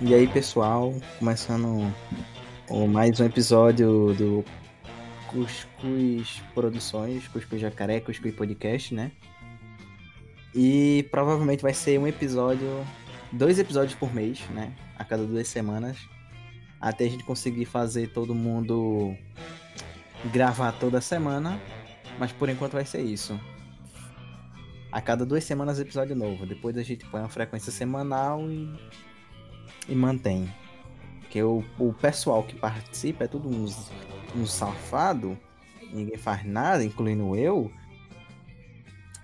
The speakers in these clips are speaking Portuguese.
E aí, pessoal, começando mais um episódio do Cuscuz Produções, Cuscuz Jacaré, Cuscuz Podcast, né? E provavelmente vai ser um episódio, dois episódios por mês, né? A cada duas semanas, até a gente conseguir fazer todo mundo gravar toda semana, mas por enquanto vai ser isso. A cada duas semanas episódio novo, depois a gente põe uma frequência semanal e e mantém. Porque o, o pessoal que participa é tudo uns, uns safado, ninguém faz nada, incluindo eu,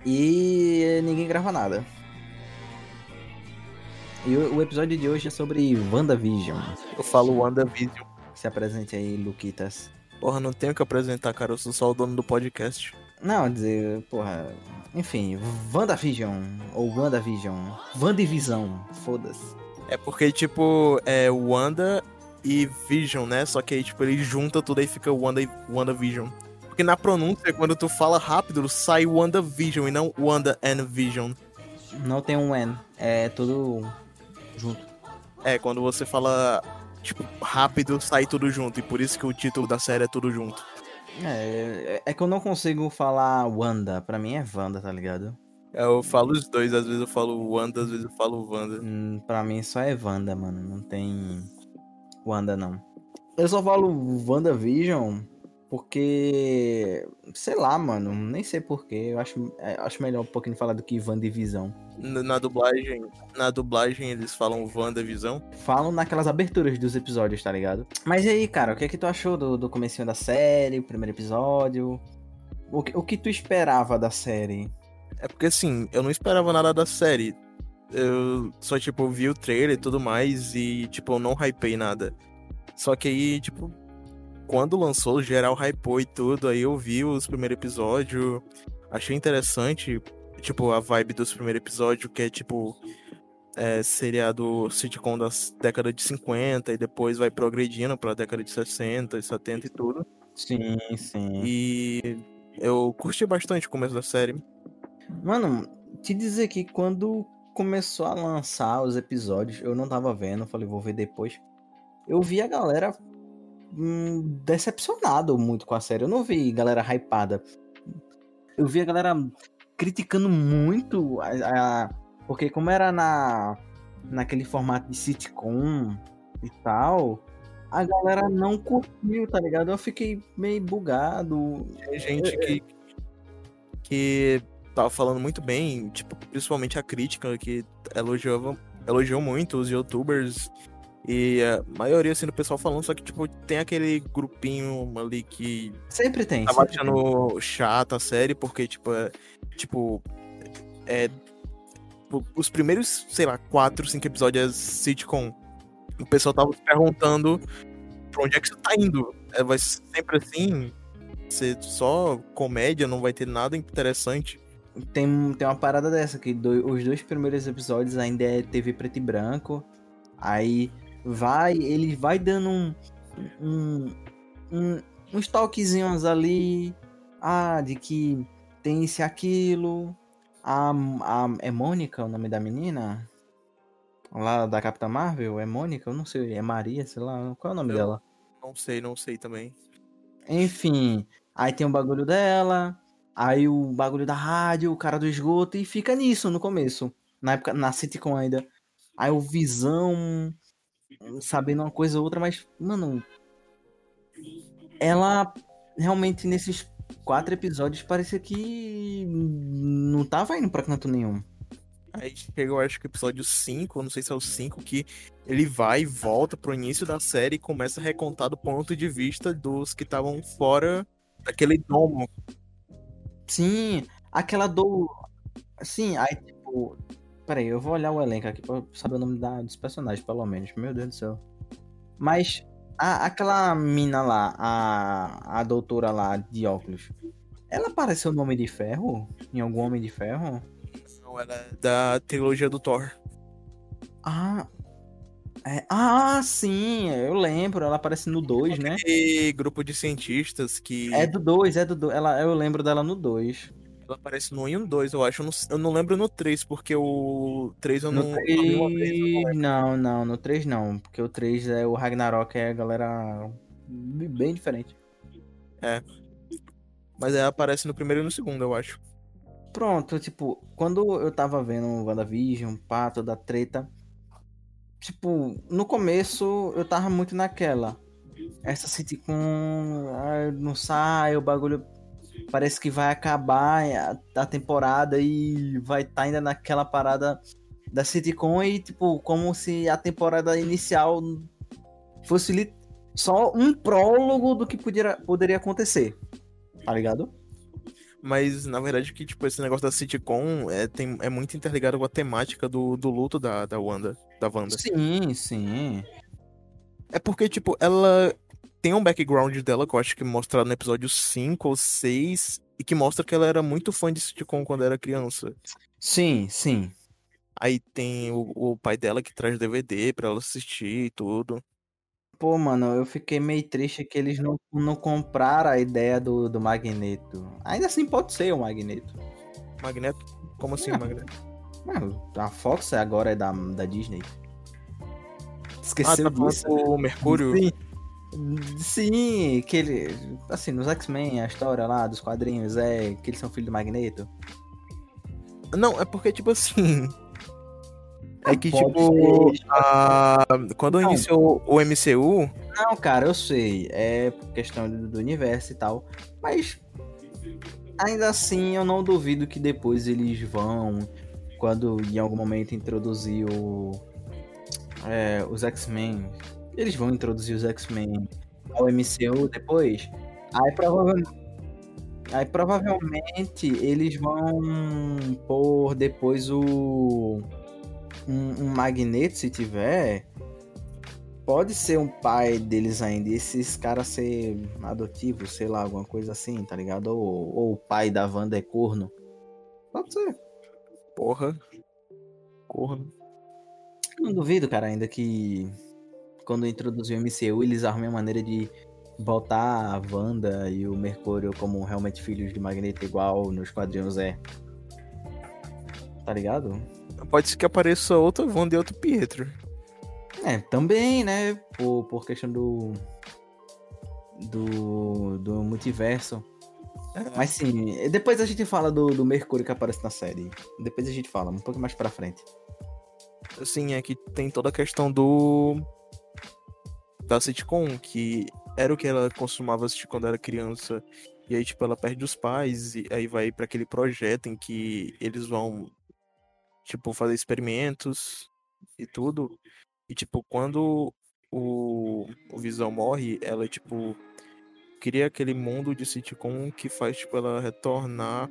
e ninguém grava nada. E o, o episódio de hoje é sobre WandaVision. Eu falo WandaVision. Se apresente aí, Luquitas. Porra, não tenho que apresentar, cara. Eu sou só o dono do podcast. Não, dizer, porra. Enfim, WandaVision. Ou WandaVision. WandaVision. Foda-se. É porque, tipo, é Wanda e Vision, né? Só que aí, tipo, ele junta tudo aí fica Wanda e WandaVision. Porque na pronúncia, quando tu fala rápido, sai WandaVision e não Wanda and Vision. Não tem um N. É tudo junto. É, quando você fala, tipo, rápido, sai tudo junto. E por isso que o título da série é tudo junto. É, é que eu não consigo falar Wanda. Pra mim é Wanda, tá ligado? Eu falo os dois, às vezes eu falo Wanda, às vezes eu falo Wanda. Hum, pra mim só é Wanda, mano. Não tem Wanda, não. Eu só falo WandaVision porque. Sei lá, mano. Nem sei porquê. Eu acho, é, acho melhor um pouquinho falar do que WandaVision. Na na dublagem, na dublagem eles falam WandaVision. Falam naquelas aberturas dos episódios, tá ligado? Mas e aí, cara, o que é que tu achou do, do comecinho da série, o primeiro episódio? O que, o que tu esperava da série? É porque assim, eu não esperava nada da série. Eu só, tipo, vi o trailer e tudo mais e, tipo, eu não hypei nada. Só que aí, tipo, quando lançou, geral hypou e tudo, aí eu vi os primeiros episódios, achei interessante, tipo, a vibe dos primeiros episódios, que é, tipo, é, seriado sitcom das décadas de 50 e depois vai progredindo pra década de 60 e 70 e tudo. Sim, sim. E eu curti bastante o começo da série. Mano, te dizer que quando começou a lançar os episódios, eu não tava vendo, falei, vou ver depois. Eu vi a galera hum, decepcionado muito com a série. Eu não vi galera hypada. Eu vi a galera criticando muito a, a- porque como era na naquele formato de sitcom e tal, a galera não curtiu, tá ligado? Eu fiquei meio bugado. Tem gente que, que tava falando muito bem, tipo, principalmente a crítica, que elogiava, elogiou muito os youtubers e a maioria assim do pessoal falando, só que tipo, tem aquele grupinho ali que Sempre tem. tava sempre tem. achando chata a série, porque tipo, é, tipo, é os primeiros, sei lá, quatro, cinco episódios sitcom, o pessoal tava se perguntando pra onde é que você tá indo? É, vai ser sempre assim? Ser só comédia, não vai ter nada interessante. Tem, tem uma parada dessa, que do- os dois primeiros episódios ainda é TV preto e branco. Aí vai, ele vai dando um, um, um- uns toquezinhos ali. Ah, de que tem esse e aquilo. A, a, é Mônica o nome da menina? Lá da Capitã Marvel? É Mônica? Eu não sei. É Maria, sei lá. Qual é o nome Eu- dela? Não sei, não sei também. Enfim, aí tem o bagulho dela, aí o bagulho da rádio, o cara do esgoto, e fica nisso no começo. Na época, na sitcom ainda. Aí o Visão, sabendo uma coisa ou outra, mas, mano. Ela realmente nesses quatro episódios parecia que não tava indo pra canto nenhum. Aí chegou, acho que o episódio 5, não sei se é o 5, que ele vai e volta pro início da série e começa a recontar do ponto de vista dos que estavam fora daquele domo. Sim, aquela do. Sim, aí tipo. Peraí, eu vou olhar o elenco aqui pra saber o nome da, dos personagens, pelo menos. Meu Deus do céu. Mas a- aquela mina lá, a, a doutora lá de óculos, ela apareceu no Homem de Ferro? Em algum Homem de Ferro? Não, ela é da trilogia do Thor. Ah. É- ah, sim, eu lembro. Ela aparece no 2, né? E grupo de cientistas que. É do 2, é do 2. Ela, eu lembro dela no 2. Ela aparece no 1 e no 2, eu acho. Eu não, eu não lembro no 3, porque o 3 eu não, No uma vez, eu não 3, não, não, no 3 não, porque o 3 é o Ragnarok, é a galera bem diferente. Mas ela aparece no primeiro e no segundo, eu acho. Pronto, tipo, quando eu tava vendo o WandaVision, pá, toda a treta, tipo, no começo eu tava muito naquela. Essa sitcom não sai, o bagulho parece que vai acabar a, a temporada e vai estar ainda naquela parada da sitcom e, tipo, como se a temporada inicial fosse só um prólogo do que poderia, poderia acontecer. Tá ligado? Mas, na verdade, que, tipo, esse negócio da sitcom é, tem, é muito interligado com a temática do, do luto da, da Wanda, da Wanda. Sim, sim. É porque, tipo, ela tem um background dela que eu acho que mostra no episódio 5 ou 6 e que mostra que ela era muito fã de sitcom quando era criança. Sim, sim. Aí tem o, o pai dela que traz DVD pra ela assistir e tudo. Pô, mano, eu fiquei meio triste que eles não, não compraram a ideia do, do Magneto. Ainda assim pode ser o Magneto. Magneto? Como assim, Ah. Magneto? Mano, a Fox agora é da, da Disney. Ah, Esqueceu tá falando disso? do Mercúrio? Sim. Sim, que ele. Assim, nos X-Men, a história lá dos quadrinhos é que eles são filhos do Magneto. Não, é porque, tipo assim. É que, tipo, a... quando Não. iniciou o MCU, Não, cara, eu sei. É questão do universo e tal. Mas ainda assim eu não duvido que depois eles vão, quando em algum momento introduzir o, é, os X-Men. Eles vão introduzir os X-Men ao MCU depois. Aí provavelmente. Aí provavelmente eles vão pôr depois o. Um, um Magneto, se tiver, pode ser um pai deles ainda, esses caras ser adotivos, sei lá, alguma coisa assim, tá ligado? Ou, ou o pai da Wanda é corno. Pode ser. Porra. Corno. Não duvido, cara, ainda que quando introduziu o MCU, eles arrumem a maneira de botar a Wanda e o Mercúrio como realmente filhos de Magneto, igual nos quadrinhos é. Tá ligado? Pode ser que apareça outra Wanda e outro Pietro. É, também, né? Por, por questão do. Do, do multiverso. Mas sim, depois a gente fala do, do Mercúrio que aparece na série. Depois a gente fala, um pouco mais pra frente. Assim, é que tem toda a questão do. Da sitcom, que era o que ela costumava assistir quando era criança. E aí, tipo, ela perde os pais, e aí vai pra aquele projeto em que eles vão, tipo, fazer experimentos e tudo. E, tipo, quando o, o Visão morre, ela, tipo, cria aquele mundo de sitcom que faz, tipo, ela retornar.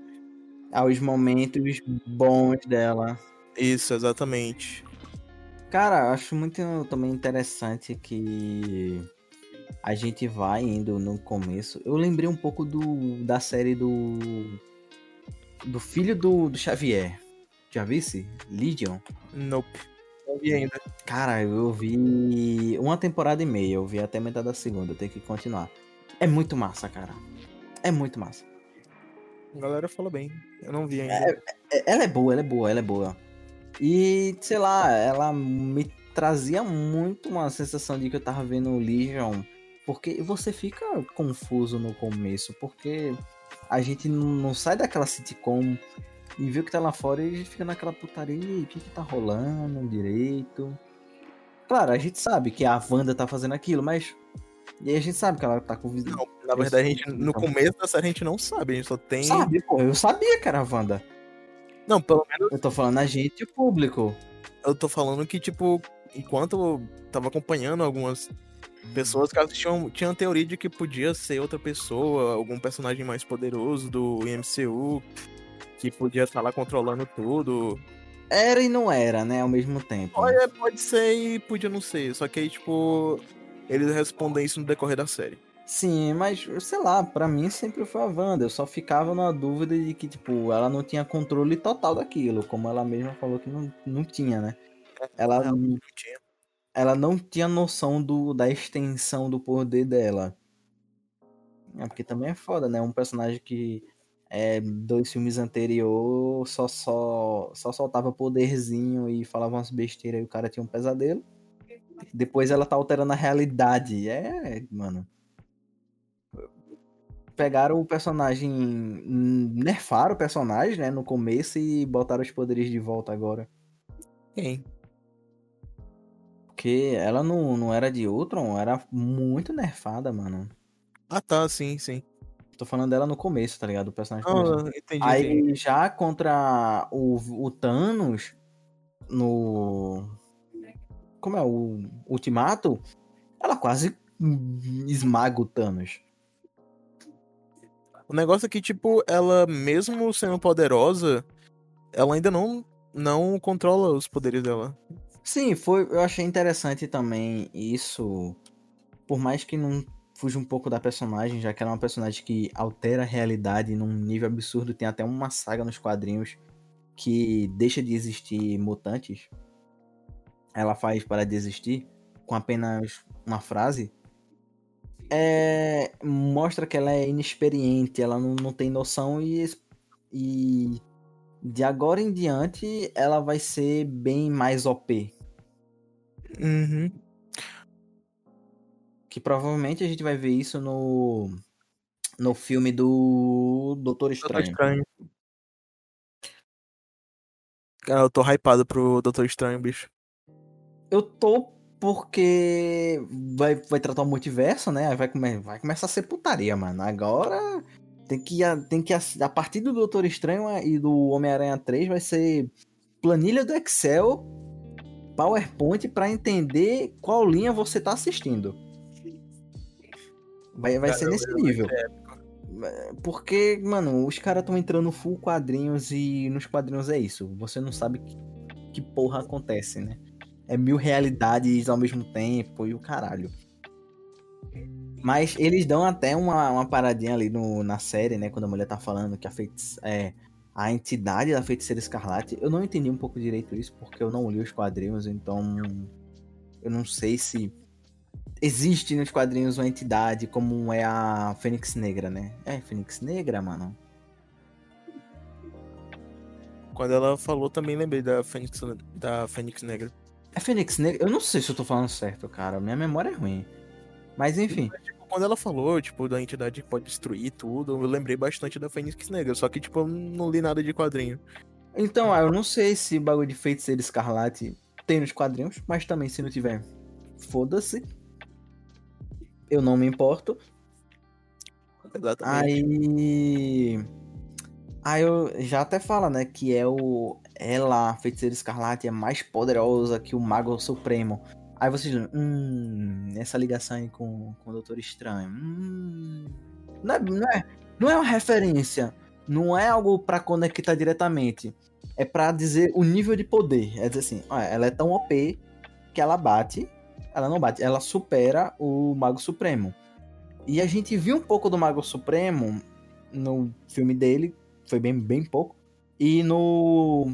Aos momentos bons dela. Isso, exatamente. Cara, acho muito também interessante que a gente vai indo no começo. Eu lembrei um pouco do da série do. Do filho do, do Xavier. Já visse? Legion? Nope. Não vi ainda. Cara, eu vi uma temporada e meia, eu vi até metade da segunda, eu tenho que continuar. É muito massa, cara. É muito massa. A galera fala bem. Eu não vi ainda. É- Ela é boa, ela é boa, ela é boa. E, sei lá, ela me trazia muito uma sensação de que eu tava vendo o Legion. Porque você fica confuso no começo, porque a gente não sai daquela sitcom e vê o que tá lá fora e a gente fica naquela putaria, "Ih, o que que tá rolando direito? Claro, a gente sabe que a Wanda tá fazendo aquilo, mas. E aí a gente sabe que ela tá com visão. Não, na verdade, a gente, no começo série a gente não sabe, a gente só tem. Sabe, pô, eu sabia que era a Wanda. Não, pelo menos Eu tô falando a gente e o público. eu tô falando que, tipo, enquanto eu tava acompanhando algumas pessoas que assistiam, tinham teoria de que podia ser outra pessoa, algum personagem mais poderoso do MCU, que podia estar lá controlando tudo. Era e não era, né? Ao mesmo tempo. Olha, pode ser e podia não ser. Só que aí, tipo, eles respondem isso no decorrer da série. Sim, mas sei lá, pra mim sempre foi a Wanda. Eu só ficava na dúvida de que, tipo, ela não tinha controle total daquilo, como ela mesma falou que não, não tinha, né? Ela, Não, não tinha. ela não tinha noção do, da extensão do poder dela. É, porque também é foda, né? Um personagem que é, dois filmes anteriores só, só, só soltava poderzinho e falava umas besteiras e o cara tinha um pesadelo. Depois ela tá alterando a realidade. É, mano. Pegaram o personagem. Nerfaram o personagem, né? No começo e botaram os poderes de volta agora. Quem? Porque ela não, não era de Ultron, era muito nerfada, mano. Ah tá, sim, sim. Tô falando dela no começo, tá ligado? O personagem Ah, entendi, Aí entendi. já contra o, o Thanos no. Como é? O Ultimato, ela quase esmaga o Thanos. O negócio é que, tipo, ela, mesmo sendo poderosa, ela ainda não, não controla os poderes dela. Sim, foi. Eu achei interessante também isso. Por mais que não fuja um pouco da personagem, já que ela é uma personagem que altera a realidade num nível absurdo. Tem até uma saga nos quadrinhos que deixa de existir mutantes. Ela faz para de existir com apenas uma frase. É, mostra que ela é inexperiente, ela não, não tem noção e, e de agora em diante ela vai ser bem mais OP. Uhum. Que provavelmente a gente vai ver isso no, no filme do Doutor Doutor Estranho. Estranho. Cara, eu tô hypado pro Doutor Estranho, bicho. Eu tô porque vai, vai tratar o multiverso, né? Vai, come, vai começar a ser putaria, mano. Agora tem que, tem que. A partir do Doutor Estranho e do Homem-Aranha 3 vai ser planilha do Excel, PowerPoint pra entender qual linha você tá assistindo. Vai, vai ser nesse nível. Porque, mano, os caras estão entrando full quadrinhos e nos quadrinhos é isso. Você não sabe que, que porra acontece, né? É mil realidades ao mesmo tempo e o caralho. Mas eles dão até uma, uma paradinha ali no, na série, né? Quando a mulher tá falando que a, feitice, é, a entidade da feiticeira escarlate. Eu não entendi um pouco direito isso, porque eu não li os quadrinhos, então. Eu não sei se existe nos quadrinhos uma entidade como é a Fênix Negra, né? É, Fênix Negra, mano. Quando ela falou, também lembrei da Fênix, da Fênix Negra. É Fênix Negra? Eu não sei se eu tô falando certo, cara. Minha memória é ruim. Mas enfim. Tipo, quando ela falou, tipo, da entidade que pode destruir tudo, eu lembrei bastante da Fênix Negra. Só que, tipo, eu não li nada de quadrinho. Então, eu não sei se bagulho de feiticeiro escarlate tem nos quadrinhos, mas também se não tiver, foda-se. Eu não me importo. Exatamente. Aí. Aí eu já até fala, né, que é o. Ela, a feiticeira escarlate, é mais poderosa que o Mago Supremo. Aí vocês dizem, hum, essa ligação aí com, com o Doutor Estranho. Hum, não, é, não, é, não é uma referência. Não é algo pra conectar diretamente. É pra dizer o nível de poder. É dizer assim, ela é tão OP que ela bate. Ela não bate, ela supera o Mago Supremo. E a gente viu um pouco do Mago Supremo no filme dele, foi bem, bem pouco. E no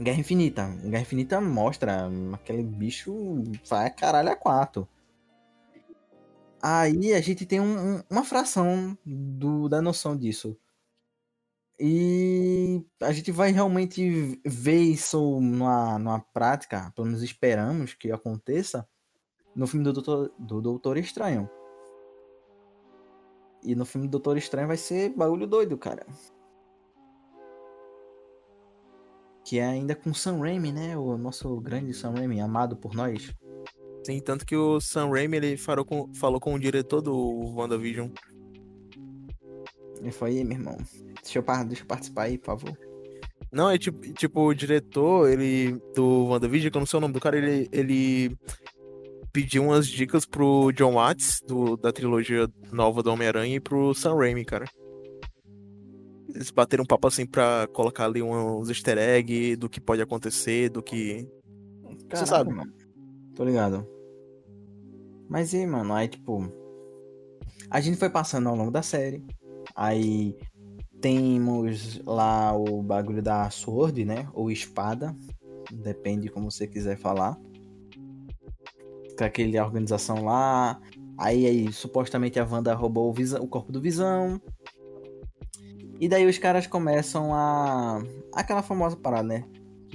Guerra Infinita. Guerra Infinita mostra aquele bicho vai caralho a quatro. Aí a gente tem um- uma fração do, da noção disso. E a gente vai realmente ver isso numa, numa prática, pelo menos esperamos que aconteça, no filme do Doutor, do Doutor Estranho. E no filme do Doutor Estranho vai ser bagulho doido, cara. Que é ainda com Sam Raimi, né? O nosso grande Sam Raimi, amado por nós. Sim, tanto que o Sam Raimi, ele falou com, falou com o diretor do WandaVision. E foi aí, meu irmão. Deixa eu, deixa eu participar aí, por favor. Não, é tipo, tipo, o diretor, ele, do WandaVision, que eu não sei o nome do cara, ele, ele pediu umas dicas pro John Watts, do, da trilogia nova do Homem-Aranha, e pro Sam Raimi, cara. Eles bateram um papo assim pra colocar ali uns easter eggs do que pode acontecer, do que. Caralho, sabe. mano. Tô ligado. Mas e mano, aí tipo. A gente foi passando ao longo da série. Aí temos lá o bagulho da Sword, né? Ou espada. Depende como você quiser falar. Com aquele organização lá. Aí, aí supostamente a Wanda roubou o, Visão- o corpo do Visão. E daí os caras começam a. aquela famosa parada, né?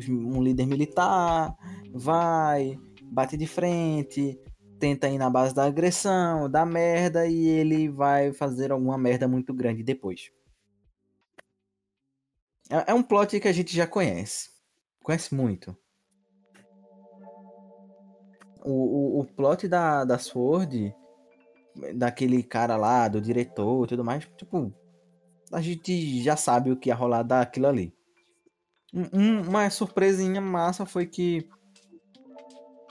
Um líder militar vai, bate de frente, tenta ir na base da agressão, da merda, e ele vai fazer alguma merda muito grande depois. É, é um plot que a gente já conhece. Conhece muito. O, o, o plot da, da Sword, daquele cara lá, do diretor e tudo mais, tipo, a gente já sabe o que ia rolar daquilo ali. Um, uma surpresinha massa foi que.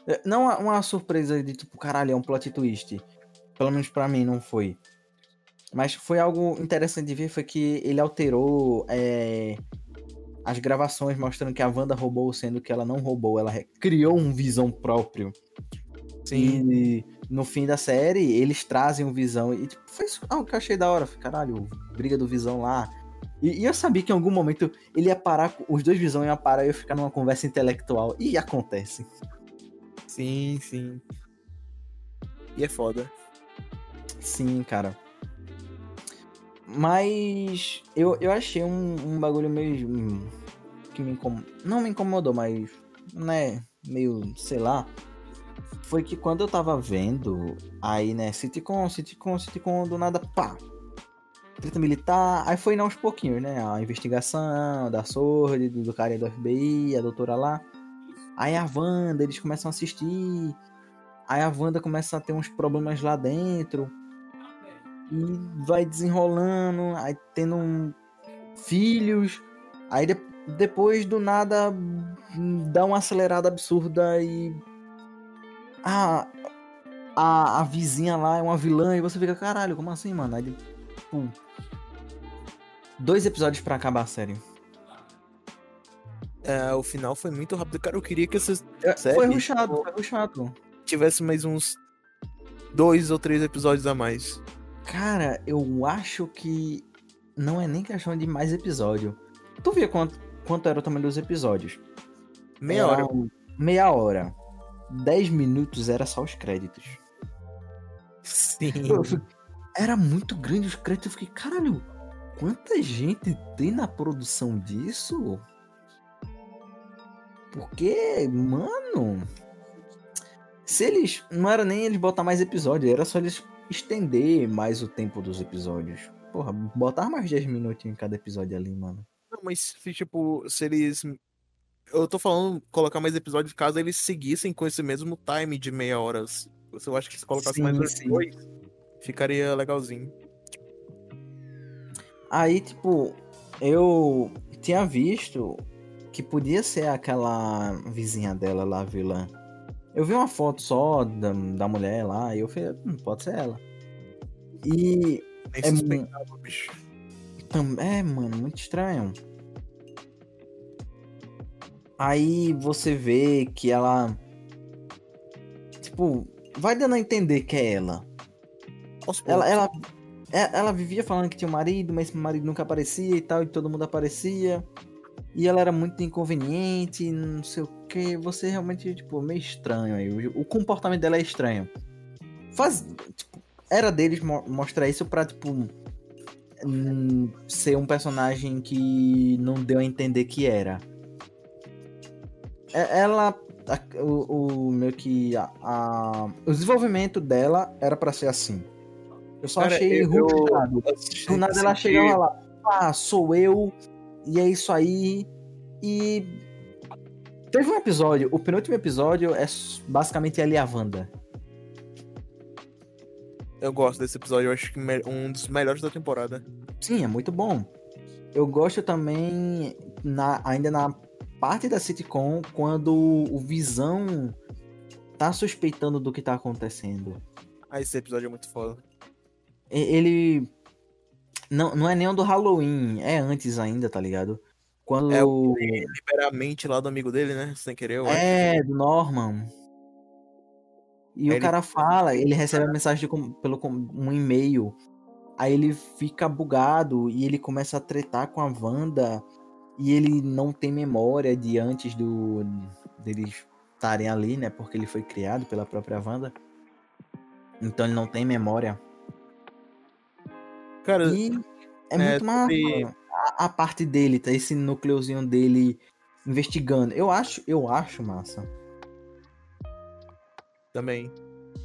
É, não uma surpresa de tipo, caralho, é um plot twist. Pelo menos para mim não foi. Mas foi algo interessante de ver, foi que ele alterou é, as gravações mostrando que a Wanda roubou, sendo que ela não roubou, ela criou um visão próprio. Sim. E no fim da série, eles trazem um visão. E tipo, foi algo que eu achei da hora. Caralho, briga do visão lá. E, e, eu sabia que em algum momento ele ia parar, os dois visão iam parar e eu ficar numa conversa intelectual. E acontece. Sim, sim. E é foda. Sim, cara. Mas eu, eu achei um, um bagulho meio. que me incomodou. Não me incomodou, mas. né? Meio, sei lá foi que quando eu tava vendo, aí, né, sitcom, sitcom, sitcom, do nada, pá, treta militar, aí foi aos pouquinhos, né, a investigação da Sword, do, cara do FBI, a doutora lá, aí a Wanda, eles começam a assistir, aí a Wanda começa a ter uns problemas lá dentro, e vai desenrolando, aí tendo um, filhos, aí de, depois do nada dá uma acelerada absurda e a, a, a vizinha lá é uma vilã e você fica, caralho, como assim, mano? Aí, pum. Dois episódios para acabar a série. É, o final foi muito rápido. Cara, eu queria que essa série... Foi ruxado, foi ruxado. Tivesse mais uns dois ou três episódios a mais. Cara, eu acho que não é nem questão de mais episódio. Tu via quanto, quanto era o tamanho dos episódios? Meia era hora. Meia hora. 10 minutos era só os créditos. Sim. era muito grande os créditos. Eu fiquei, caralho, quanta gente tem na produção disso? Porque, mano. Se eles. Não era nem eles botar mais episódios, era só eles estender mais o tempo dos episódios. Porra, botar mais 10 minutinhos em cada episódio ali, mano. Não, mas tipo, se eles eu tô falando colocar mais episódios caso eles seguissem com esse mesmo time de meia hora. Eu acho que se colocasse mais sim. dois, ficaria legalzinho. Aí, tipo, eu tinha visto que podia ser aquela vizinha dela lá, vilã. Eu vi uma foto só da, da mulher lá e eu falei, hum, pode ser ela. E. Nem é, bicho. É, mano, muito estranho. Aí você vê que ela. Tipo, vai dando a entender que é ela. Ela, ela, é, ela vivia falando que tinha um marido, mas o marido nunca aparecia e tal, e todo mundo aparecia. E ela era muito inconveniente, não sei o que. Você realmente, tipo, meio estranho aí. O, o comportamento dela é estranho. Faz. Tipo, era deles mo mostrar isso pra, tipo. Hum, ser um personagem que não deu a entender que era. É, ela o, o meio que a, a, o desenvolvimento dela era para ser assim. Eu só Cara, achei ruxado. Do nada ela chegava lá, ah, sou eu, e é isso aí. E teve um episódio, o penúltimo episódio é basicamente e a Wanda. Eu gosto desse episódio, eu acho que um dos melhores da temporada. Sim, é muito bom. Eu gosto também, na, ainda na parte da sitcom quando o Visão tá suspeitando do que tá acontecendo. Ah, esse episódio é muito foda. Ele. Não, não é nem o do Halloween, é antes ainda, tá ligado? Quando. É o libera a mente lá do amigo dele, né? Sem querer. É, do Norman. E o cara fala, ele recebe a mensagem de, pelo um e-mail. Aí ele fica bugado e ele começa a tretar com a Wanda e ele não tem memória de antes do deles estarem ali, né? Porque ele foi criado pela própria Wanda. Então ele não tem memória. Cara, e é, é muito massa. a parte dele, tá? Esse núcleozinho dele investigando. Eu acho, eu acho massa. Também.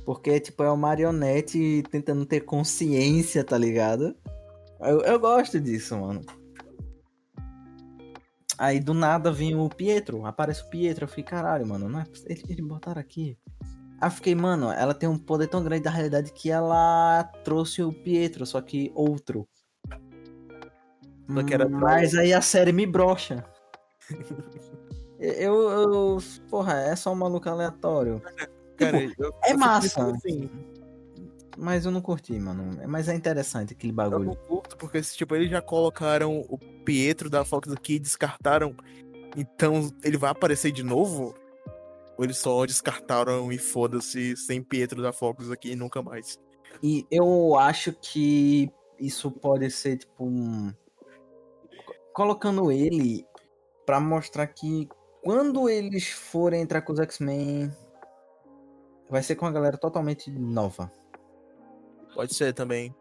Porque, tipo, é o marionete tentando ter consciência, tá ligado? Eu, eu gosto disso, mano. Aí do nada vem o Pietro, aparece o Pietro, eu fiquei, caralho, mano, não é eles, eles botaram aqui. Aí eu fiquei, mano, ela tem um poder tão grande da realidade que ela trouxe o Pietro, só que outro. Só que era Mas aí a série me brocha. eu, eu. Porra, é só um maluco aleatório. Cara, Tipo, eu- é eu massa. Assim, Mas eu não curti, mano. Mas é interessante aquele eu bagulho. não curto, porque tipo, eles já colocaram o Pietro da Fox aqui e descartaram. Então ele vai aparecer de novo? Ou eles só descartaram e foda-se sem Pietro da Fox aqui e nunca mais? E eu acho que isso pode ser, tipo, um... colocando ele pra mostrar que quando eles forem entrar com os X-Men, vai ser com uma galera totalmente nova. Pode ser também.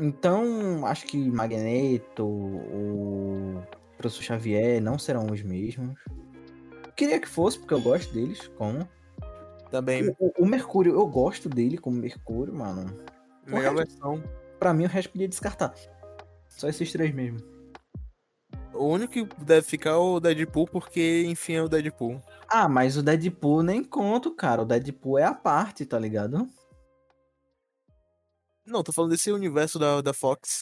Então, acho que Magneto, o Professor Xavier não serão os mesmos. Queria que fosse, porque eu gosto deles como. Também. O, o Mercúrio, eu gosto dele como Mercúrio, mano. Melhor versão. Pra mim, o resto podia descartar. Só esses três mesmo. O único que deve ficar é o Deadpool, porque, enfim, é o Deadpool. Ah, mas o Deadpool nem conto, cara. O Deadpool é a parte, tá ligado? Não, tô falando desse universo da, da Fox.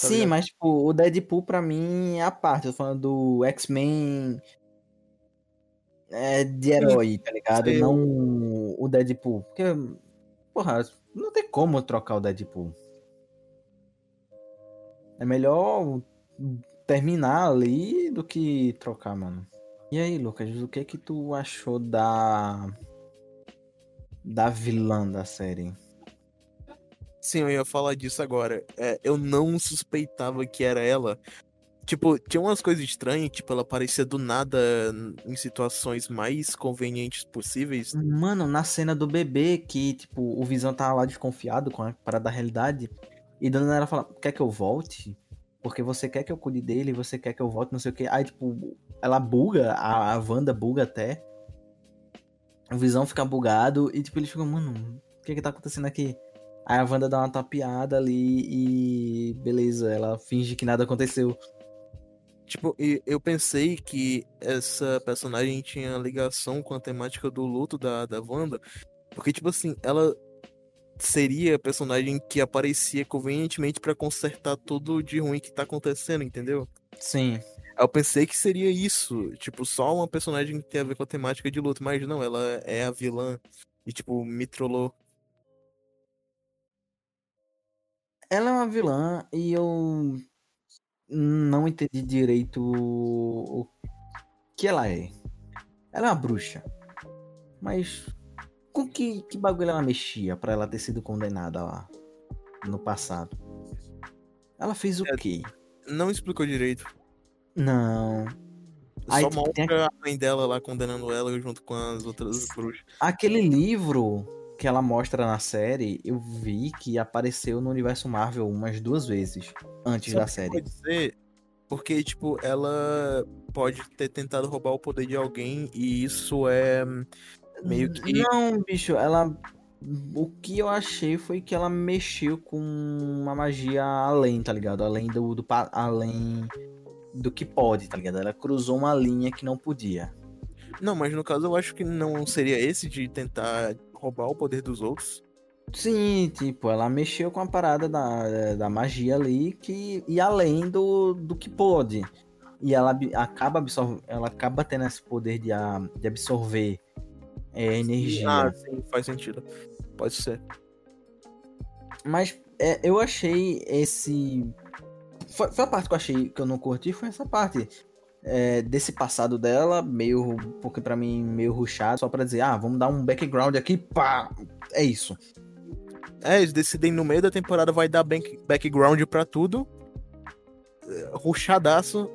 Tá Sim, ligado? mas, tipo, o Deadpool pra mim é a parte. Eu tô falando do X-Men é, de herói, tá ligado? sei. Não o Deadpool. Porque, porra, não tem como trocar o Deadpool. É melhor terminar ali do que trocar, mano. E aí, Lucas, o que que tu achou da da vilã da série? Sim, eu ia falar disso agora. É, eu não suspeitava que era ela. Tipo, tinha umas coisas estranhas, tipo, ela aparecia do nada em situações mais convenientes possíveis. Mano, na cena do bebê, que, tipo, o Visão tava lá desconfiado com a parada da realidade, e Dona ela fala, quer que eu volte? Porque você quer que eu cuide dele, você quer que eu volte, não sei o que. Aí, tipo, ela buga, a, a Wanda buga até. O Visão fica bugado, e, tipo, eles ficam, mano, o que que tá acontecendo aqui? Aí a Wanda dá uma tapeada ali e beleza, ela finge que nada aconteceu. Tipo, eu pensei que essa personagem tinha ligação com a temática do luto da, da Wanda. Porque, tipo assim, ela seria a personagem que aparecia convenientemente pra consertar tudo de ruim que tá acontecendo, entendeu? Sim. Eu pensei que seria isso, tipo, só uma personagem que tem a ver com a temática de luto, mas não, ela é a vilã e, tipo, me trollou. Ela é uma vilã e eu não entendi direito o que ela é. Ela é uma bruxa. Mas com que, que bagulho ela mexia pra ela ter sido condenada lá no passado? Ela fez o É, quê? Não explicou direito. Não. Aí, Só tipo, tem mostra a mãe dela lá condenando ela junto com as outras bruxas. Aquele livro que ela mostra na série, eu vi que apareceu no universo Marvel umas duas vezes antes da Sabe que série. Pode ser porque, tipo, ela pode ter tentado roubar o poder de alguém e isso é meio que. Não, bicho, ela. O que eu achei foi que ela mexeu com uma magia além, tá ligado? Além do, do além do que pode, tá ligado? Ela cruzou uma linha que não podia. Não, mas no caso eu acho que não seria esse de tentar roubar o poder dos outros. Sim, tipo, ela mexeu com a parada da, da magia ali que e além do, do que pode. E ela ab- acaba ela acaba tendo esse poder de, de absorver é, energia. Ah, sim, faz sentido. Pode ser. Mas é, eu achei esse. Foi, foi a parte que eu achei que eu não curti, foi essa parte. É, desse passado dela, meio. Porque pra mim, meio ruchado, só pra dizer, ah, vamos dar um background aqui, pá! É isso. É, eles decidem no meio da temporada vai dar back- background pra tudo. é, Ruxadaço.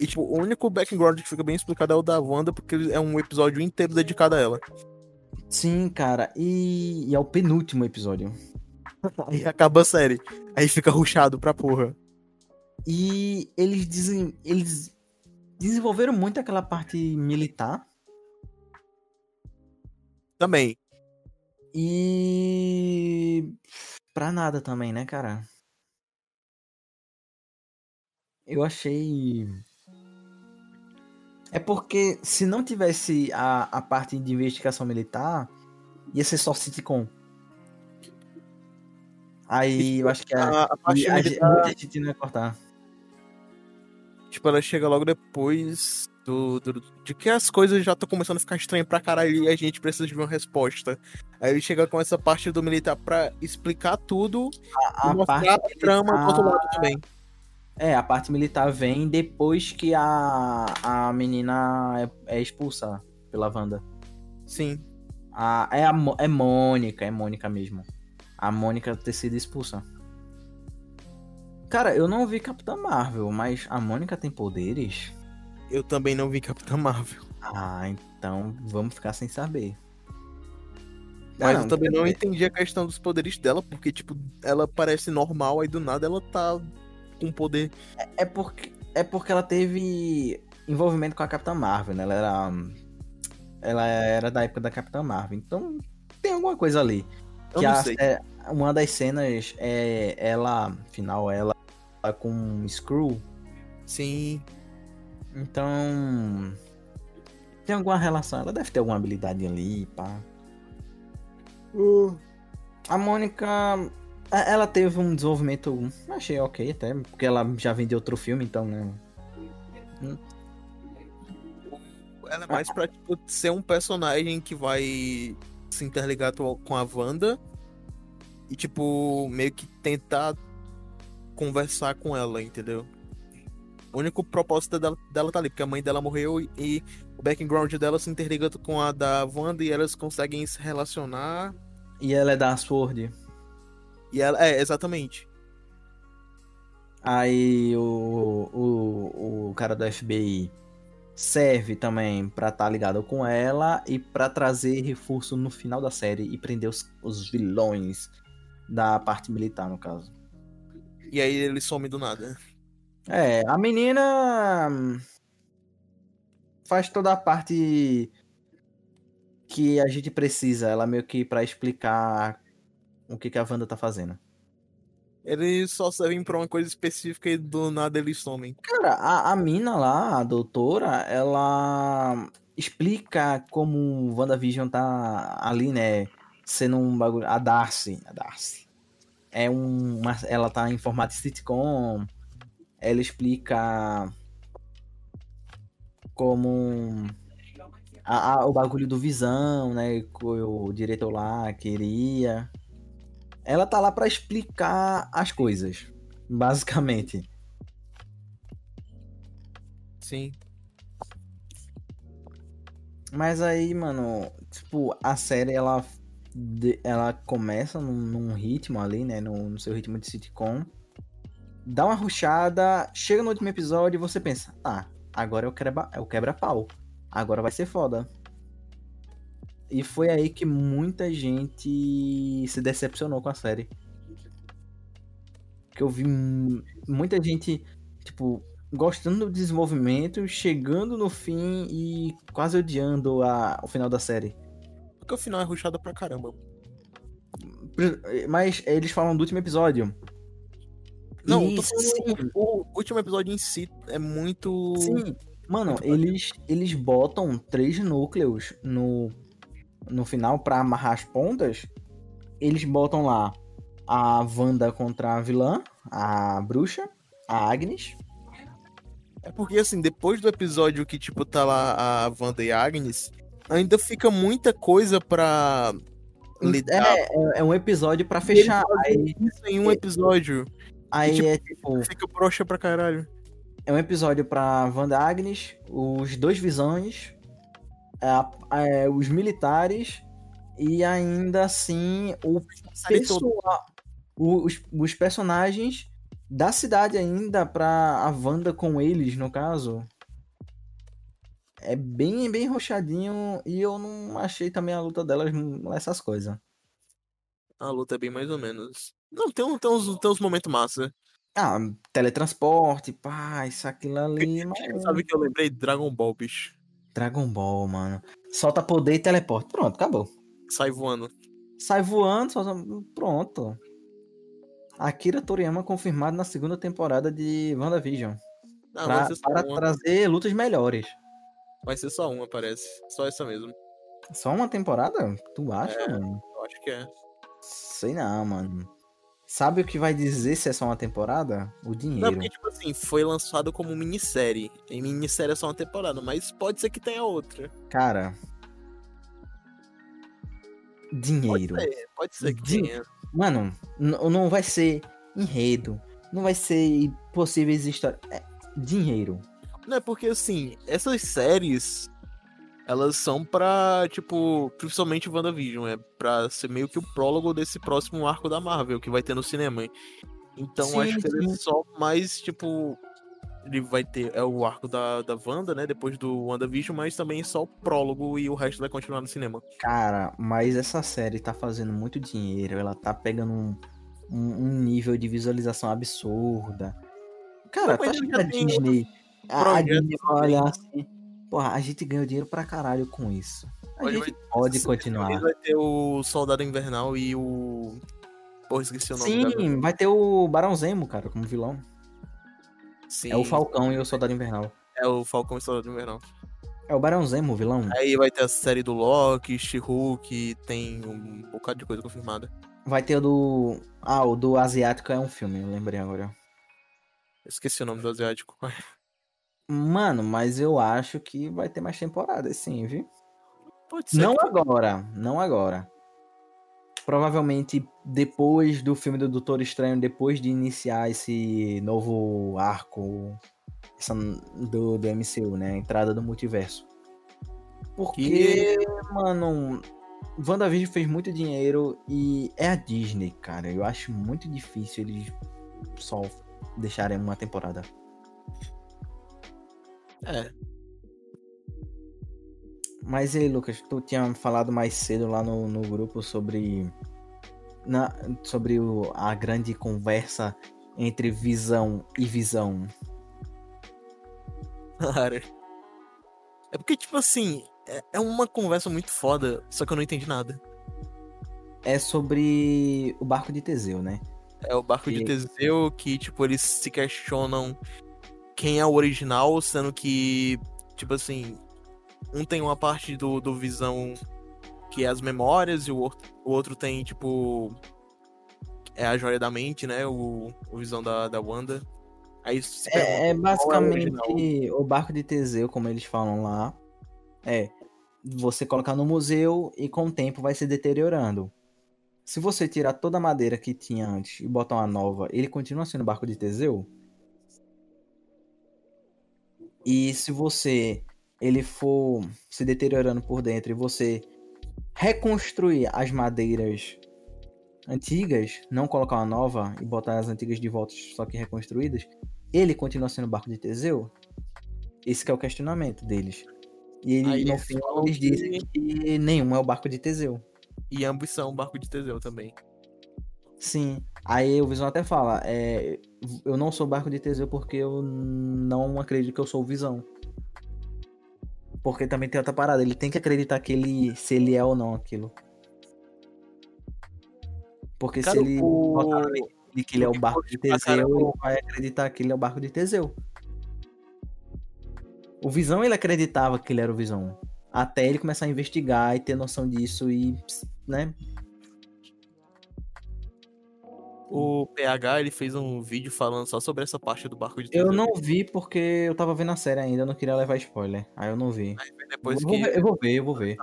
E, tipo, o único background que fica bem explicado é o da Wanda, porque é um episódio inteiro dedicado a ela. Sim, cara, e, e é o penúltimo episódio. Aí acaba a série. Aí fica ruxado pra porra. E eles, desen... eles desenvolveram muito aquela parte militar. Também. E. Pra nada também, né, cara? Eu achei. É porque se não tivesse a, a parte de investigação militar, ia ser só sitcom. Aí eu acho que a, A, a parte militar, muita gente não ia cortar. Tipo, ela chega logo depois do, do- de que as coisas já estão começando a ficar estranhas pra caralho e a gente precisa de uma resposta. Aí ele chega com essa parte do militar pra explicar tudo A, e a mostrar parte a trama do outro militar- lado também. É, a parte militar vem depois que a, a menina é, é expulsa pela Wanda. Sim. A, é, a, é Mônica, é Mônica mesmo. A Mônica ter sido expulsa. Cara, eu não vi Capitã Marvel, mas a Mônica tem poderes? Eu também não vi Capitã Marvel. Ah, então vamos ficar sem saber. Mas Ah, eu também não é- entendi a questão dos poderes dela, porque, tipo, ela parece normal, aí do nada ela tá com poder. É porque, é porque ela teve envolvimento com a Capitã Marvel, né? Ela era. Ela era da época da Capitã Marvel. Então tem alguma coisa ali. Eu que não a- é, uma das cenas é ela, final, ela tá com um Screw. Sim. Então. Tem alguma relação. Ela deve ter alguma habilidade ali, pá. A Mônica. Ela teve um desenvolvimento. Achei ok até. Porque ela já vem de outro filme, então, né? Ela é mais pra tipo, ser um personagem que vai se interligar com a Wanda e, tipo, meio que tentar conversar com ela, entendeu? O único propósito dela, dela tá ali, porque a mãe dela morreu e, e o background dela se interliga com a da Wanda e elas conseguem se relacionar. E ela é da Sword. E ela. É, exatamente. Aí o, o, o cara do FBI serve também pra estar ligado com ela e pra trazer reforço no final da série e prender os, os vilões da parte militar, no caso. E aí ele some do nada. É, a menina hum, faz toda a parte que a gente precisa, ela meio que pra explicar o que, que a Wanda tá fazendo. Eles só servem pra uma coisa específica e do nada eles somem. Cara, a, a mina lá, a doutora, ela explica como o WandaVision tá ali, né? Sendo um bagulho. A Darcy. A Darcy. É um, uma, ela tá em formato sitcom. Ela explica como a- a- o bagulho do Visão, né? Que o diretor lá queria. Ela tá lá pra explicar as coisas, basicamente. Sim. Mas aí, mano, tipo, a série ela, de- ela começa num, num ritmo ali, né? No, no seu ritmo de sitcom. Dá uma ruchada, chega no último episódio e você pensa, ah, agora o quebra- é o quebra-pau. Agora vai ser foda. E foi aí que muita gente se decepcionou com a série. Que eu vi mu- muita gente, tipo, gostando do desenvolvimento, chegando no fim e quase odiando a, o final da série. Porque o final é ruxado pra caramba. Mas eles falam do último episódio. Não, E falando sim, o, o último episódio em si é muito. sim. Mano, Muito eles, eles botam três núcleos no, no final pra amarrar as pontas. Eles botam lá a Wanda contra a vilã, a bruxa, a Agnes. É porque, assim, depois do episódio que, tipo, tá lá a Wanda e a Agnes, ainda fica muita coisa pra lidar. É, é, é um episódio pra fechar. Aí, Isso em um episódio. aí tipo, é tipo. Fica broxa pra caralho. É um episódio pra Wanda Agnes, os dois visões, a- é, os militares e ainda assim o pessoal, os, os personagens da cidade ainda pra a Wanda com eles, no caso. É bem, bem roxadinho e eu não achei também a luta delas essas coisas. A luta é bem mais ou menos. Não, tem, um- tem, uns, tem uns momentos massa. Ah, teletransporte, pá, isso, aquilo ali. Mas... Sabe que eu lembrei Dragon Ball, bicho. Dragon Ball, mano. Solta poder e teleporte. Pronto, acabou. Sai voando. Sai voando, só... pronto. Akira Toriyama confirmado na segunda temporada de WandaVision. Não, pra, ser só para trazer lutas melhores. Vai ser só uma, parece. Só essa mesmo. Só uma temporada? Tu acha, É. mano? Eu acho que é. Sei não, mano. Sabe o que vai dizer se é só uma temporada? O Não, dinheiro. porque, tipo assim, foi lançado como minissérie. E minissérie é só uma temporada, mas pode ser que tenha outra. Cara. Pode Dinheiro. ser, pode ser que Din- tenha. Mano, não vai ser enredo. Não vai ser possíveis histórias. É dinheiro. Não, é porque, assim, essas séries, elas são pra, tipo, principalmente WandaVision, é pra ser meio que o prólogo desse próximo arco da Marvel que vai ter no cinema. Então, Sim, acho que ele é sim. só mais, tipo. Ele vai ter. É o arco da, da Wanda, né? Depois do WandaVision, mas também só o prólogo e o resto vai continuar no cinema. Cara, mas essa série tá fazendo muito dinheiro. Ela tá pegando um, um, um nível de visualização absurda. Cara, Não, que já a Disney. A vai olhar assim. Porra, a gente ganhou dinheiro pra caralho com isso. A Olha, gente pode Esse continuar. Vai ter o Soldado Invernal e o. Porra, esqueci o nome Sim, vai ter o Barão Zemo, cara, como vilão. Sim, É o Falcão e o Soldado Invernal. É o Falcão e o Soldado Invernal. É o Barão Zemo, o vilão? Aí vai ter a série do Loki, She-Hulk, tem um bocado de coisa confirmada. Vai ter o do. Ah, o do Asiático é um filme, eu lembrei agora. Esqueci o nome do asiático. Mano, mas eu acho que vai ter mais temporadas, sim, viu? Pode ser. Não que- agora, não agora. Provavelmente depois do filme do Doutor Estranho, depois de iniciar esse novo arco essa- do, do MCU, né? A entrada do multiverso. Porque, mano, WandaVision fez muito dinheiro e é a Disney, cara. Eu acho muito difícil eles só deixarem uma temporada. É, Mas e aí, Lucas, tu tinha falado mais cedo lá no, no grupo sobre. Na, sobre o- a grande conversa entre visão e visão. cara. É porque, tipo assim, é, é uma conversa muito foda, só que eu não entendi nada. É sobre o barco de Teseu, né? É o barco de Que- Teseu que, tipo, eles se questionam quem é o original, sendo que, tipo assim, um tem uma parte do, do Visão que é as memórias e o outro, o outro tem, tipo, é a joia da mente, né? O, o Visão da, da Wanda. Aí É, é basicamente original? o barco de Teseu, como eles falam lá. É você colocar no museu e com o tempo vai se deteriorando. Se você tirar toda a madeira que tinha antes e botar uma nova, ele continua sendo barco de Teseu? E se você ele for se deteriorando por dentro e você reconstruir as madeiras antigas, não colocar uma nova e botar as antigas de volta só que reconstruídas, ele continua sendo barco de Teseu? Esse que é o questionamento deles. E ele, Aí no final eles dizem que nenhum é o barco de Teseu. E ambos são barco de Teseu também. Sim. Aí o Visão até fala, é, eu não sou barco de Teseu porque eu não acredito que eu sou o Visão. Porque também tem outra parada, ele tem que acreditar que ele, se ele é ou não aquilo. Porque Cara, se ele o- botar na mente de que ele é o barco de Teseu, ele vai acreditar que ele é o barco de Teseu. O Visão, ele acreditava que ele era o Visão. Até ele começar a investigar e ter noção disso e, né? O PH, ele fez um vídeo falando só sobre essa parte do barco de Eu não vi porque eu tava vendo a série ainda, eu não queria levar spoiler. Aí eu não vi. Aí Depois eu, vou que... ver, eu vou ver, eu vou ver.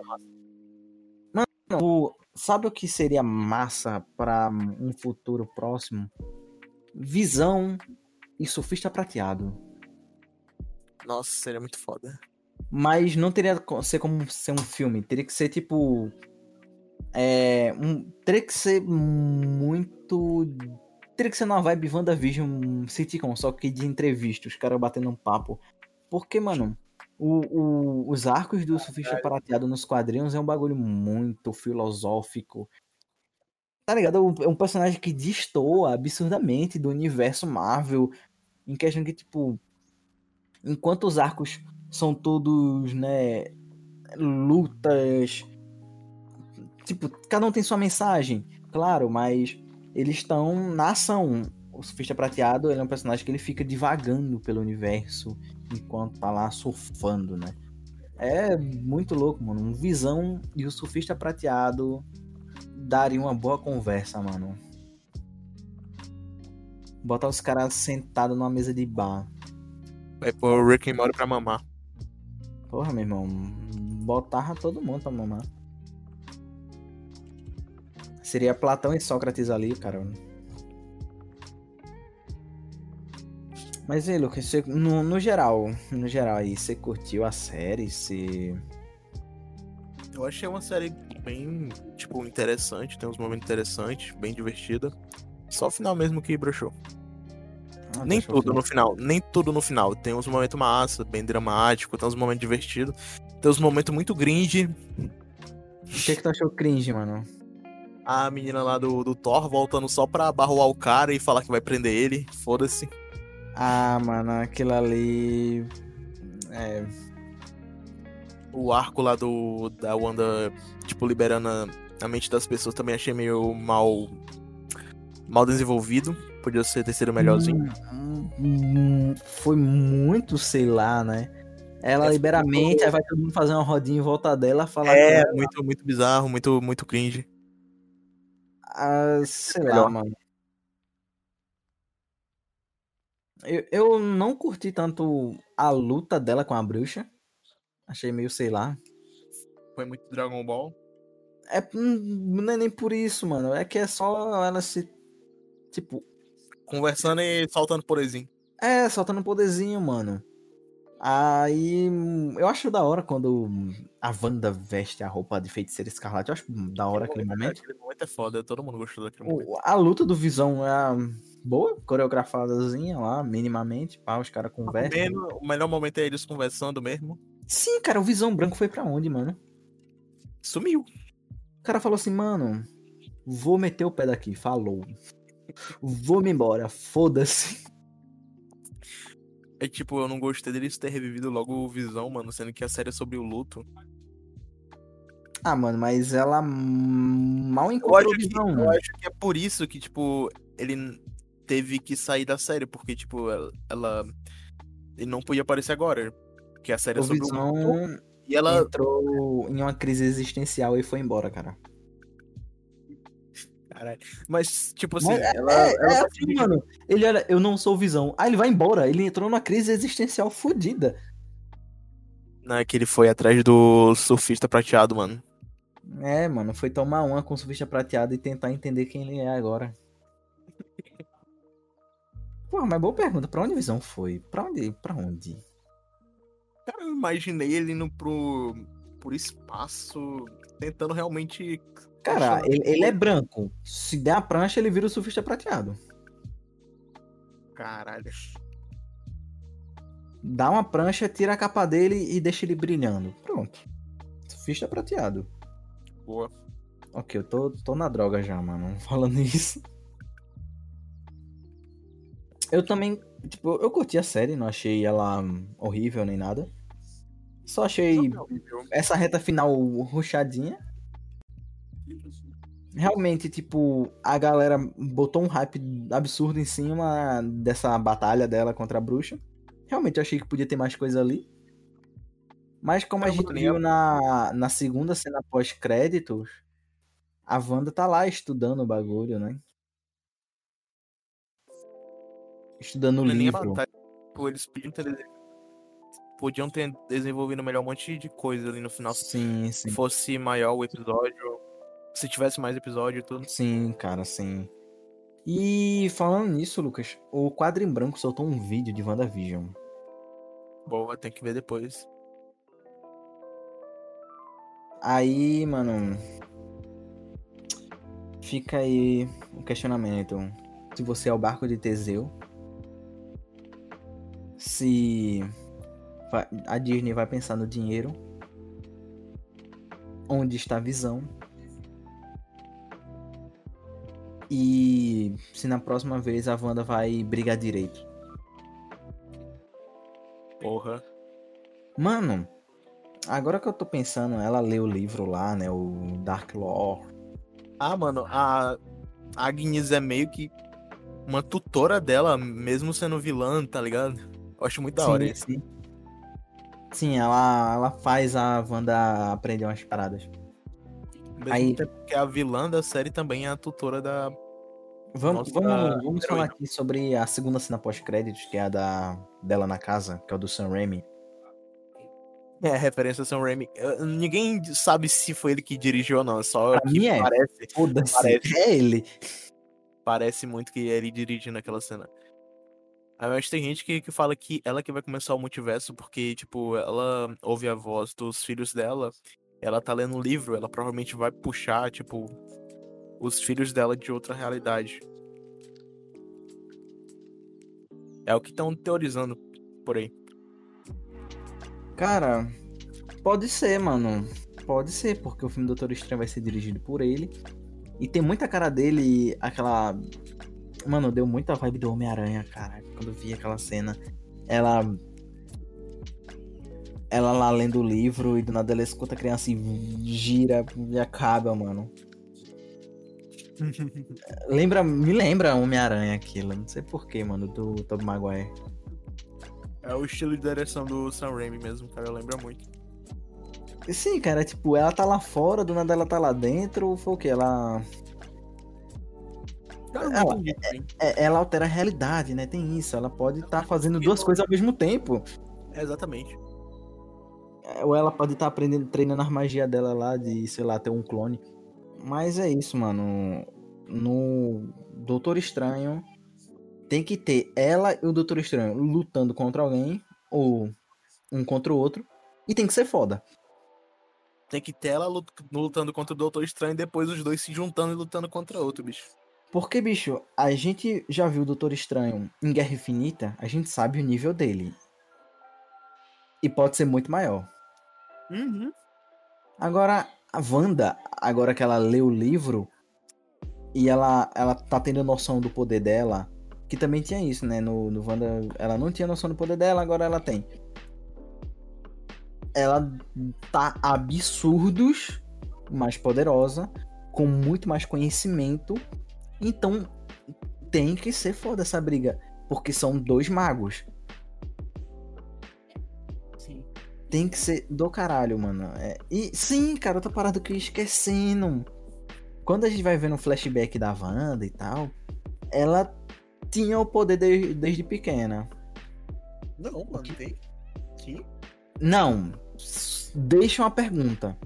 Mano, o- sabe o que seria massa pra um futuro próximo? Visão e surfista prateado. Nossa, seria muito foda. Mas não teria que ser como ser um filme. Teria que ser tipo. É. Um, teria que ser muito. Teria que ser numa vibe WandaVision sitcom, só que de entrevista, os caras batendo um papo. Porque, mano, o, o- os arcos do surfista prateado nos quadrinhos é um bagulho muito filosófico. Tá ligado? É um personagem que destoa absurdamente do universo Marvel. Em questão que, tipo. Enquanto os arcos são todos, né? Lutas. Tipo, cada um tem sua mensagem, claro, mas eles estão na ação. O Surfista Prateado ele é um personagem que ele fica divagando pelo universo enquanto tá lá surfando, né? É muito louco, mano. Um Visão e o Surfista Prateado daria uma boa conversa, mano. Botar os caras sentados numa mesa de bar. Vai pôr o Rick and Morty pra mamar. Porra, meu irmão. Botava todo mundo pra mamar. Seria Platão e Sócrates ali, cara. Mas aí, Lucas, você, no, no geral, no geral aí, você curtiu a série? Você... Eu achei uma série bem, tipo, interessante, tem uns momentos interessantes, bem divertida. Só o final mesmo que broxou. Ah, nem tudo no final, nem tudo no final. Tem uns momentos massa, bem dramático, tem uns momentos divertidos. Tem uns momentos muito cringe. O que, que tu achou cringe, mano? A menina lá do, do Thor voltando só pra barroar o cara e falar que vai prender ele. Foda-se. Ah, mano, aquilo ali. É. O arco lá do da Wanda, tipo, liberando a, a mente das pessoas também achei meio mal. mal desenvolvido. Podia ser terceiro melhorzinho. Hum, hum, foi muito, sei lá, né? Ela é, libera a mente, aí vai todo mundo fazer uma rodinha em volta dela, falar. É, muito, muito bizarro, muito, muito cringe. Ah, sei Melhor. lá, mano. Eu, eu não curti tanto a luta dela com a bruxa. Achei meio, sei lá. Foi muito Dragon Ball? É, hum, não é nem por isso, mano. É que é só ela se. Tipo. Conversando e soltando poderzinho. É, soltando poderzinho, mano. Aí. Eu acho da hora quando a Wanda veste a roupa de feiticeira escarlate. Eu acho da hora aquele momento. Aquele momento é foda, todo mundo gostou daquele momento. A luta do Visão é boa, coreografadazinha lá, minimamente, pá, os caras conversam. O melhor momento é eles conversando mesmo. Sim, cara, o Visão Branco foi para onde, mano? Sumiu. O cara falou assim, mano, vou meter o pé daqui, falou. Vou me embora, foda-se. É tipo, eu não gostei deles ter revivido logo o Visão, mano, sendo que a série é sobre o luto. Ah, mano, mas ela mal encontrou o Visão. Que, eu acho que é por isso que, tipo, ele teve que sair da série, porque, tipo, ela. ela ele não podia aparecer agora. Porque a série é o é sobre Visão o E ela entrou em uma crise existencial e foi embora, cara. Caralho. Mas, tipo assim, Mas, ela, é, ela é tá assim, mano. Ele era, eu não sou visão. Ah, ele vai embora. Ele entrou numa crise existencial fodida. Não, é que ele foi atrás do surfista prateado, mano. É, mano, foi tomar uma com o surfista prateado e tentar entender quem ele é agora. Pô, mas boa pergunta. Pra onde a visão foi? Pra onde? Pra onde? Cara, eu imaginei ele indo pro, pro espaço, tentando realmente Cara, ele, ele, é branco. Se der a prancha, ele vira o surfista prateado. Caralho. Dá uma prancha, tira a capa dele e deixa ele brilhando. Pronto. Surfista prateado. Boa. Ok, eu tô, tô na droga já, mano. Falando isso. Eu também, tipo, eu curti a série, não achei ela horrível nem nada. Só achei essa reta final ruchadinha. Realmente, tipo, a galera botou um hype absurdo em cima dessa batalha dela contra a bruxa. Realmente eu achei que podia ter mais coisa ali. Mas como a gente viu na, na segunda cena pós-créditos, a Wanda tá lá estudando o bagulho, né? Estudando o livro. Eles podiam ter, podiam ter desenvolvido melhor um monte de coisa ali no final. Sim, sim. Se fosse maior o episódio, se tivesse mais episódio e tudo. Sim, cara, sim. E falando nisso, Lucas, o quadro em branco soltou um vídeo de WandaVision. Boa, tem que ver depois. Aí, mano. Fica aí o questionamento. Se você é o barco de Teseu. Se a Disney vai pensar no dinheiro. Onde está a visão? E se na próxima vez a Wanda vai brigar direito. Porra. Mano, agora que eu tô pensando, ela leu o livro lá, né? O Dark Lore. Ah, mano, a Agnes é meio que uma tutora dela, mesmo sendo vilã, tá ligado? Eu acho muito da hora isso. Sim. Sim, ela, ela faz a Wanda aprender umas paradas. Mesmo Aí- tempo que a vilã da série também é a tutora da. Vamos, Nossa, vamos, vamos heroína. falar aqui sobre a segunda cena pós-créditos, que é a da, dela na casa, que é o do Sam Raimi. É, referência a Sam Raimi. Ninguém sabe se foi ele que dirigiu ou não, é só Pra que mim é. parece, Parece. é ele. parece muito que é ele dirigindo aquela cena. Aí, Mas tem gente que, que fala que ela que vai começar o multiverso, porque, tipo, ela ouve a voz dos filhos dela, ela tá lendo um livro, ela provavelmente vai puxar, tipo, os filhos dela de outra realidade. É o que estão teorizando por aí. Cara, pode ser, mano. Pode ser, porque o filme Doutor Estranho vai ser dirigido por ele. E tem muita cara dele, aquela. Mano, deu muita vibe do Homem-Aranha, cara. Quando vi aquela cena. Ela. Ela lá lendo o livro e do nada ela escuta a criança e gira e acaba, mano. Lembra, me lembra Homem-Aranha aquilo. Não sei porquê, mano, do Tobey Maguire. É o estilo de direção do Sam Raimi mesmo, cara, lembra muito. Sim, cara, tipo, ela tá lá fora, do nada ela tá lá dentro, foi o quê? Ela. Ela- entendi também. é- ela altera a realidade, né? Tem isso. Ela pode estar fazendo Porque duas coisas ao mesmo tempo. É, exatamente. Ou ela pode estar aprendendo, treinando a magia dela lá de, sei lá, ter um clone. Mas é isso, mano. No Doutor Estranho tem que ter ela e o Doutor Estranho lutando contra alguém, ou um contra o outro, e tem que ser foda. Tem que ter ela lut- lutando contra o Doutor Estranho e depois os dois se juntando e lutando contra outro, bicho. Porque, bicho, a gente já viu o Doutor Estranho em Guerra Infinita, a gente sabe o nível dele. E pode ser muito maior. Uhum. Agora, a Wanda, agora que ela lê o livro e ela, ela tá tendo noção do poder dela, que também tinha isso, né? No, no Wanda, ela não tinha noção do poder dela, agora ela tem. Ela tá absurdos mais poderosa, com muito mais conhecimento. Então, tem que ser foda essa briga. Porque são dois magos. Tem que ser do caralho, mano. É, E sim, cara, outra parada que eu ia esquecendo. Quando a gente vai vendo o flashback da Wanda e tal, ela tinha o poder de- desde pequena. Não, mano, tem. Sim. Não, deixa uma pergunta.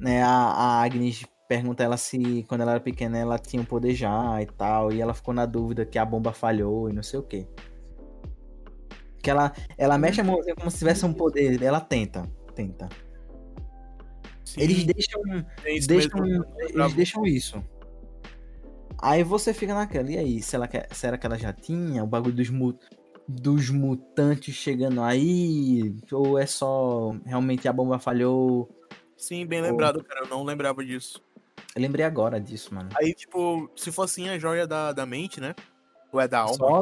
Né, a, a Agnes pergunta ela se quando ela era pequena ela tinha o poder já e tal, e ela ficou na dúvida que a bomba falhou e não sei o que. Que ela, ela mexe a mãozinha como se tivesse um poder, ela tenta, tenta. Sim, Eles deixam, é isso deixam, eu eles deixam isso. Aí você fica naquela, e aí, se ela quer, será que ela já tinha o bagulho dos, mu- dos mutantes chegando aí? Ou é só realmente a bomba falhou? Sim, bem lembrado, cara. Eu não lembrava disso. Eu lembrei agora disso, mano. Aí, tipo, se for assim, a joia da, da mente, né? Ou é da alma? Só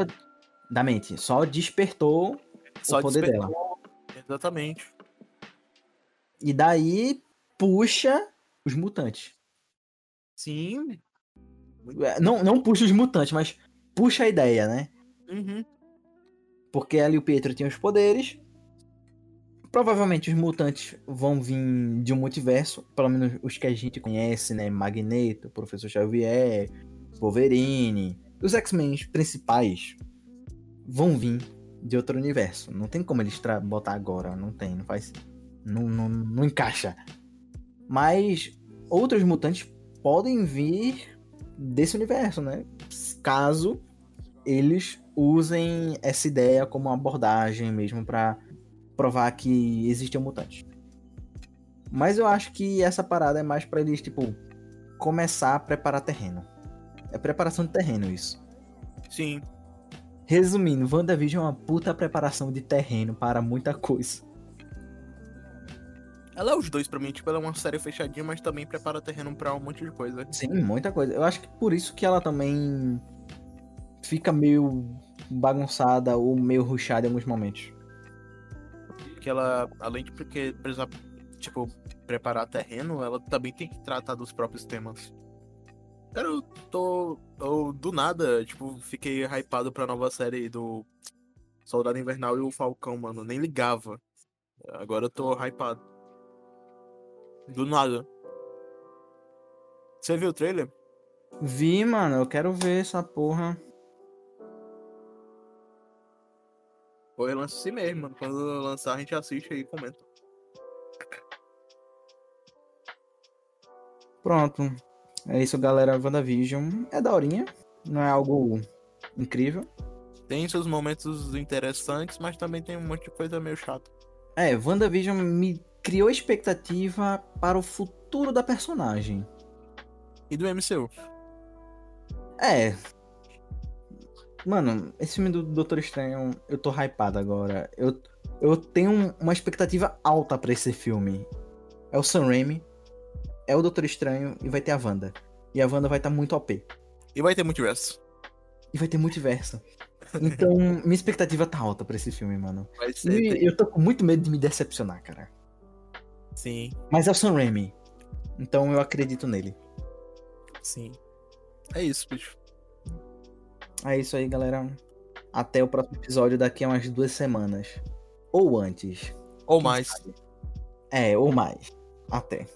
da mente, só despertou Só o poder despertou. Exatamente. e daí puxa os mutantes. Sim. É, Não, não puxa os mutantes, mas puxa a ideia, né? Uhum. Porque ela e o Pietro tinham os poderes. Provavelmente os mutantes vão vir de um multiverso, pelo menos os que a gente conhece, né? Magneto, Professor Xavier, Wolverine. Os X-Men principais vão vir de outro universo. Não tem como eles botar agora, não tem, não faz. Não, não, não encaixa. Mas outros mutantes podem vir desse universo, né? Caso eles usem essa ideia como uma abordagem mesmo pra provar que existem mutantes. Mas eu acho que essa parada é mais pra eles, tipo, começar a preparar terreno. É preparação de terreno isso. Sim. Resumindo, WandaVision é uma puta preparação de terreno para muita coisa. Ela é os dois pra mim, tipo, ela é uma série fechadinha, mas também prepara terreno pra um monte de coisa. Sim, muita coisa. Eu acho que por isso que ela também fica meio bagunçada ou meio ruxada em alguns momentos. Porque ela, além de porque precisar, tipo, preparar terreno, ela também tem que tratar dos próprios temas. Cara, eu tô. Eu, do nada, tipo, fiquei hypado pra nova série do Soldado Invernal e o Falcão, mano. Nem ligava. Agora eu tô hypado. Do nada. Você viu o trailer? Vi, mano, eu quero ver essa porra. Foi lance assim mesmo, mano. Quando lançar, a gente assiste aí e comenta. Pronto. É isso, galera. WandaVision é daorinha. Não é algo incrível. Tem seus momentos interessantes, mas também tem um monte de coisa meio chata. É, WandaVision me criou expectativa para o futuro da personagem. E do MCU? É. Mano, esse filme do Doutor Estranho, eu tô hypado agora. Eu, eu tenho uma expectativa alta para esse filme. É o Sam Raimi, é o Doutor Estranho e vai ter a Wanda. E a Wanda vai estar tá muito OP. E vai ter multiverso. E vai ter multiverso. Então, minha expectativa tá alta pra esse filme, mano. Ser. E tem- eu tô com muito medo de me decepcionar, cara. Sim, Mas é o Sam Raimi. Então eu acredito nele. sim. É isso, bicho. É isso aí, galera. Até o próximo episódio daqui a umas duas semanas. Ou antes. Ou mais. sabe? É, ou mais. Até.